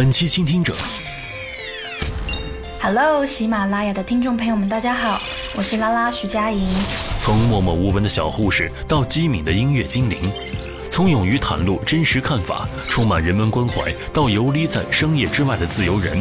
本期倾听者，Hello，喜马拉雅的听众朋友们，大家好，我是拉拉徐佳莹。从默默无闻的小护士到机敏的音乐精灵，从勇于袒露真实看法、充满人文关怀到游离在商业之外的自由人，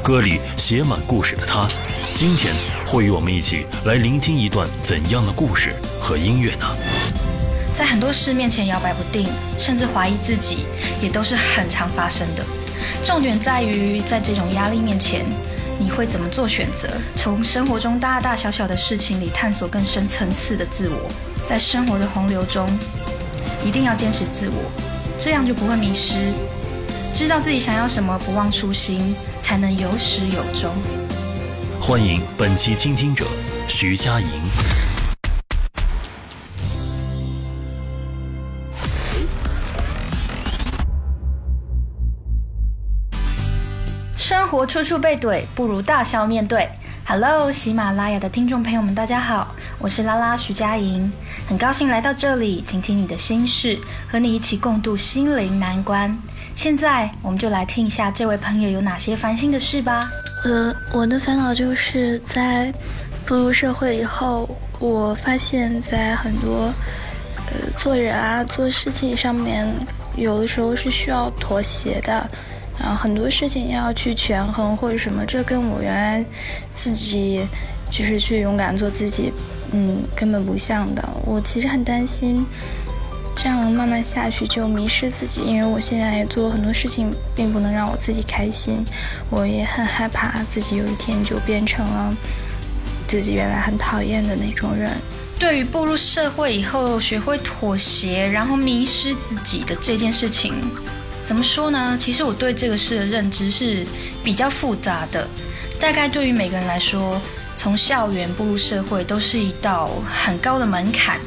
歌里写满故事的他，今天会与我们一起来聆听一段怎样的故事和音乐呢？在很多事面前摇摆不定，甚至怀疑自己，也都是很常发生的。重点在于，在这种压力面前，你会怎么做选择？从生活中大大小小的事情里探索更深层次的自我。在生活的洪流中，一定要坚持自我，这样就不会迷失。知道自己想要什么，不忘初心，才能有始有终。欢迎本期倾听者徐佳莹。活处处被怼，不如大笑面对。Hello，喜马拉雅的听众朋友们，大家好，我是拉拉徐佳莹，很高兴来到这里，倾听你的心事，和你一起共度心灵难关。现在，我们就来听一下这位朋友有哪些烦心的事吧。呃，我的烦恼就是在步入社会以后，我发现，在很多呃做人啊、做事情上面，有的时候是需要妥协的。然后很多事情要去权衡或者什么，这跟我原来自己就是去勇敢做自己，嗯，根本不像的。我其实很担心，这样慢慢下去就迷失自己，因为我现在也做很多事情，并不能让我自己开心。我也很害怕自己有一天就变成了自己原来很讨厌的那种人。对于步入社会以后学会妥协，然后迷失自己的这件事情。怎么说呢？其实我对这个事的认知是比较复杂的。大概对于每个人来说，从校园步入社会都是一道很高的门槛。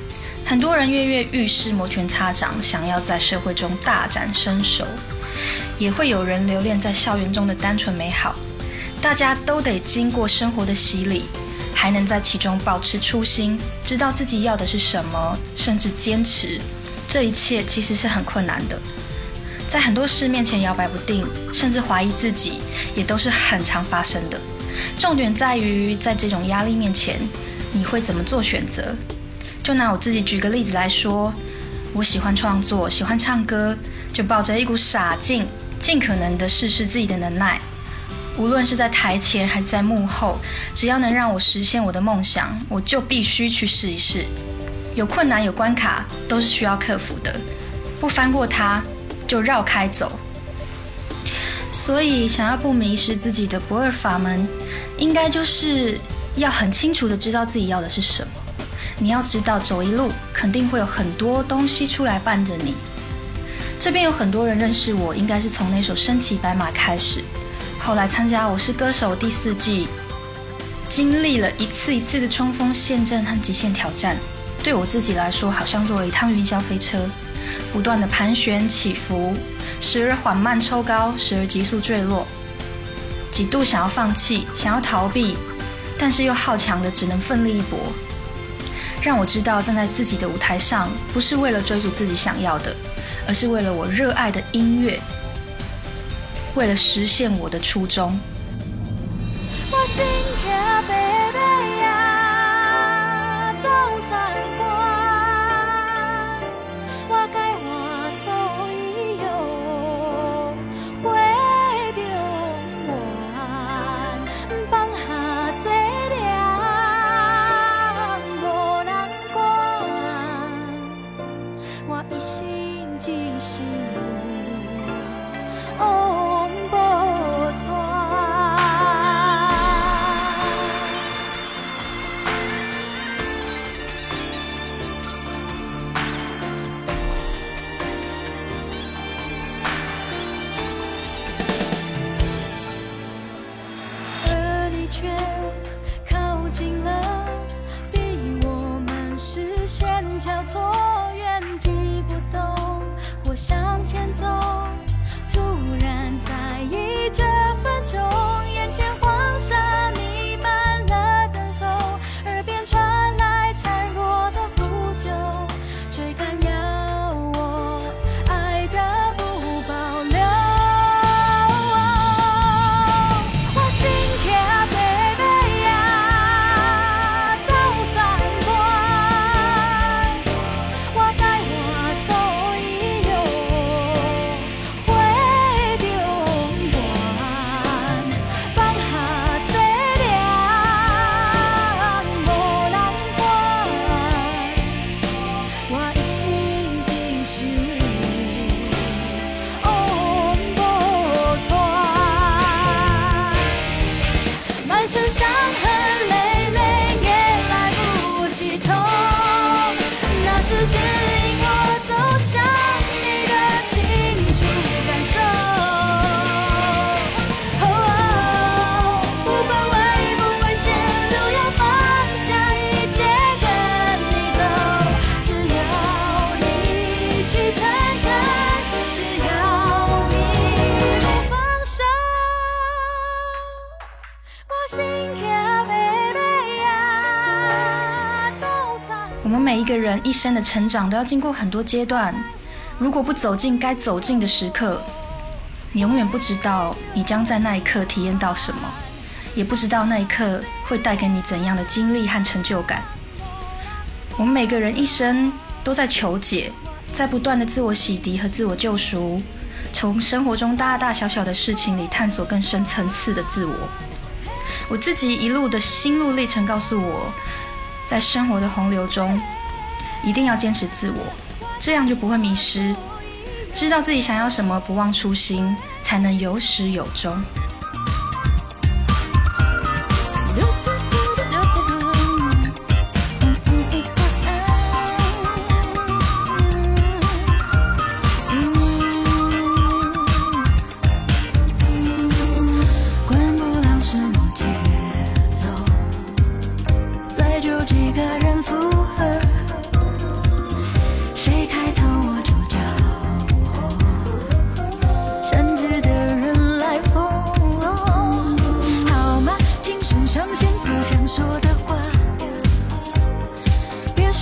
很多人跃跃欲试，摩拳擦掌，想要在社会中大展身手；也会有人留恋在校园中的单纯美好。大家都得经过生活的洗礼，还能在其中保持初心，知道自己要的是什么，甚至坚持。这一切其实是很困难的。在很多事面前摇摆不定，甚至怀疑自己，也都是很常发生的。重点在于，在这种压力面前，你会怎么做选择？就拿我自己举个例子来说，我喜欢创作，喜欢唱歌，就抱着一股傻劲，尽可能的试试自己的能耐。无论是在台前还是在幕后，只要能让我实现我的梦想，我就必须去试一试。有困难有关卡，都是需要克服的，不翻过它。就绕开走，所以想要不迷失自己的不二法门，应该就是要很清楚的知道自己要的是什么。你要知道，走一路肯定会有很多东西出来伴着你。这边有很多人认识我，应该是从那首《身骑白马》开始，后来参加《我是歌手》第四季，经历了一次一次的冲锋陷阵和极限挑战。对我自己来说，好像坐了一趟云霄飞车。不断的盘旋起伏，时而缓慢抽高，时而急速坠落。几度想要放弃，想要逃避，但是又好强的只能奋力一搏。让我知道，站在自己的舞台上，不是为了追逐自己想要的，而是为了我热爱的音乐，为了实现我的初衷。我错。个人一生的成长都要经过很多阶段，如果不走进该走进的时刻，你永远不知道你将在那一刻体验到什么，也不知道那一刻会带给你怎样的经历和成就感。我们每个人一生都在求解，在不断的自我洗涤和自我救赎，从生活中大大小小的事情里探索更深层次的自我。我自己一路的心路历程告诉我，在生活的洪流中，一定要坚持自我，这样就不会迷失。知道自己想要什么，不忘初心，才能有始有终。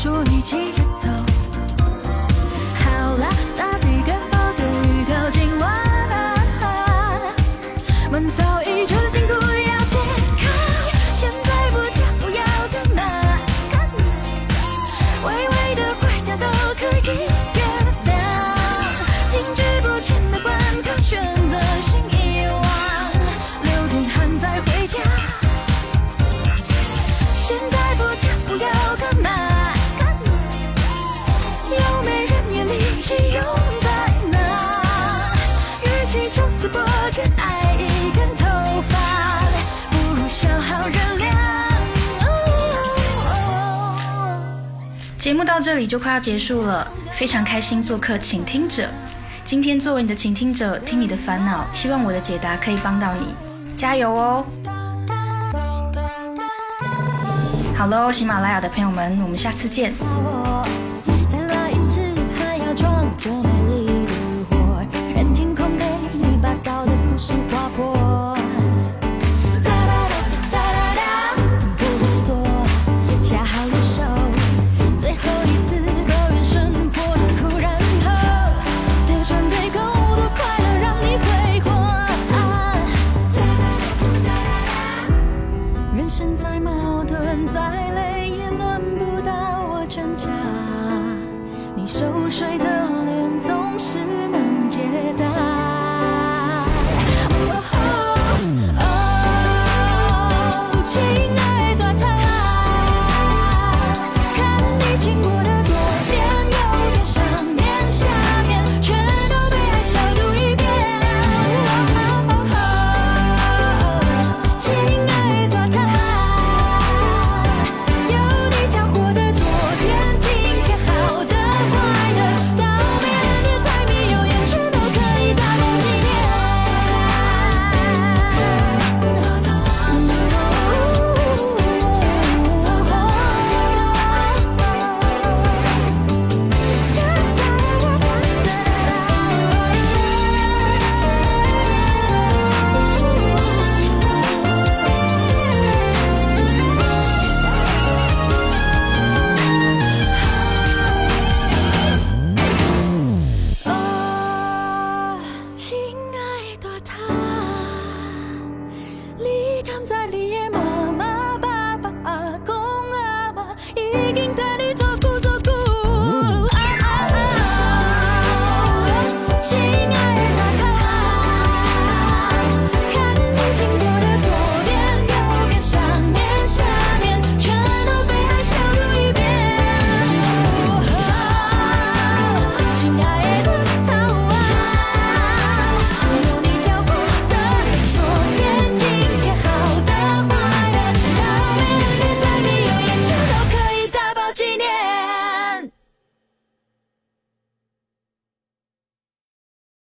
说你急节目到这里就快要结束了，非常开心做客倾听者。今天作为你的倾听者，听你的烦恼，希望我的解答可以帮到你，加油哦！好喽，喜马拉雅的朋友们，我们下次见。再来一次，还要装作哦，已经带你